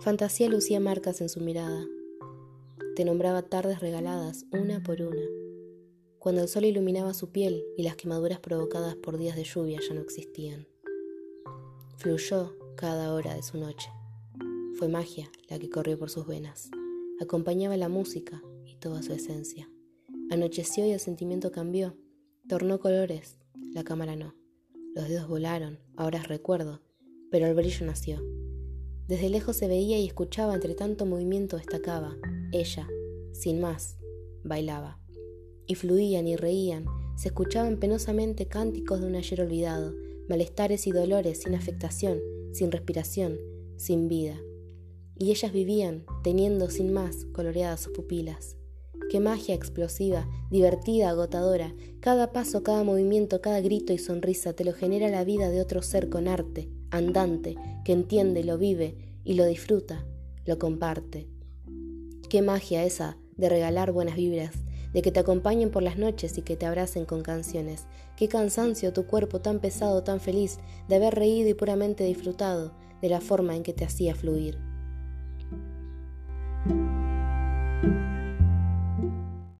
Fantasía lucía marcas en su mirada. Te nombraba tardes regaladas, una por una. Cuando el sol iluminaba su piel y las quemaduras provocadas por días de lluvia ya no existían. Fluyó cada hora de su noche. Fue magia la que corrió por sus venas. Acompañaba la música y toda su esencia. Anocheció y el sentimiento cambió. Tornó colores, la cámara no. Los dedos volaron, ahora recuerdo, pero el brillo nació. Desde lejos se veía y escuchaba, entre tanto movimiento destacaba. Ella, sin más, bailaba. Y fluían y reían, se escuchaban penosamente cánticos de un ayer olvidado, malestares y dolores sin afectación, sin respiración, sin vida. Y ellas vivían, teniendo sin más coloreadas sus pupilas. Qué magia explosiva, divertida, agotadora. Cada paso, cada movimiento, cada grito y sonrisa te lo genera la vida de otro ser con arte, andante, que entiende, lo vive y lo disfruta, lo comparte. Qué magia esa de regalar buenas vibras, de que te acompañen por las noches y que te abracen con canciones. Qué cansancio tu cuerpo tan pesado, tan feliz, de haber reído y puramente disfrutado de la forma en que te hacía fluir.